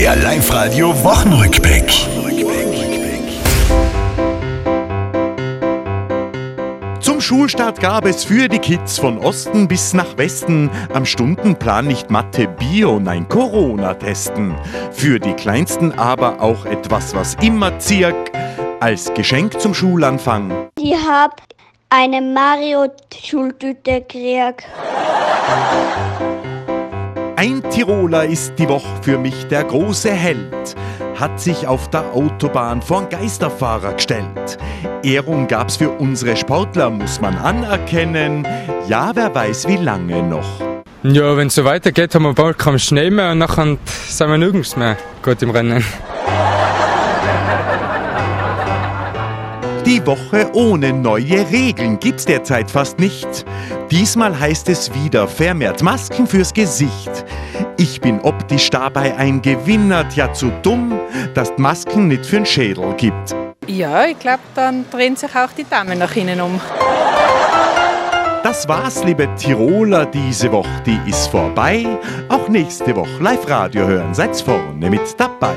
Der Live-Radio Wochenrückblick. Zum Schulstart gab es für die Kids von Osten bis nach Westen am Stundenplan nicht Mathe, Bio, nein Corona testen. Für die Kleinsten aber auch etwas, was immer zirk, als Geschenk zum Schulanfang. Ich hab eine Mario-Schultüte gekriegt. Ein Tiroler ist die Woche für mich der große Held, hat sich auf der Autobahn vor einen Geisterfahrer gestellt. Ehrung gab's für unsere Sportler, muss man anerkennen. Ja, wer weiß wie lange noch. Ja, wenn es so weitergeht, haben wir bald keinen Schnee mehr und nachher sind wir nirgends mehr gut im Rennen. Die Woche ohne neue Regeln gibt's derzeit fast nicht. Diesmal heißt es wieder vermehrt Masken fürs Gesicht. Ich bin optisch dabei ein Gewinner, ja zu dumm, dass Masken nicht für'n Schädel gibt. Ja, ich glaube, dann drehen sich auch die Damen nach innen um. Das war's, liebe Tiroler, diese Woche, die ist vorbei. Auch nächste Woche Live-Radio hören, seid's vorne mit dabei.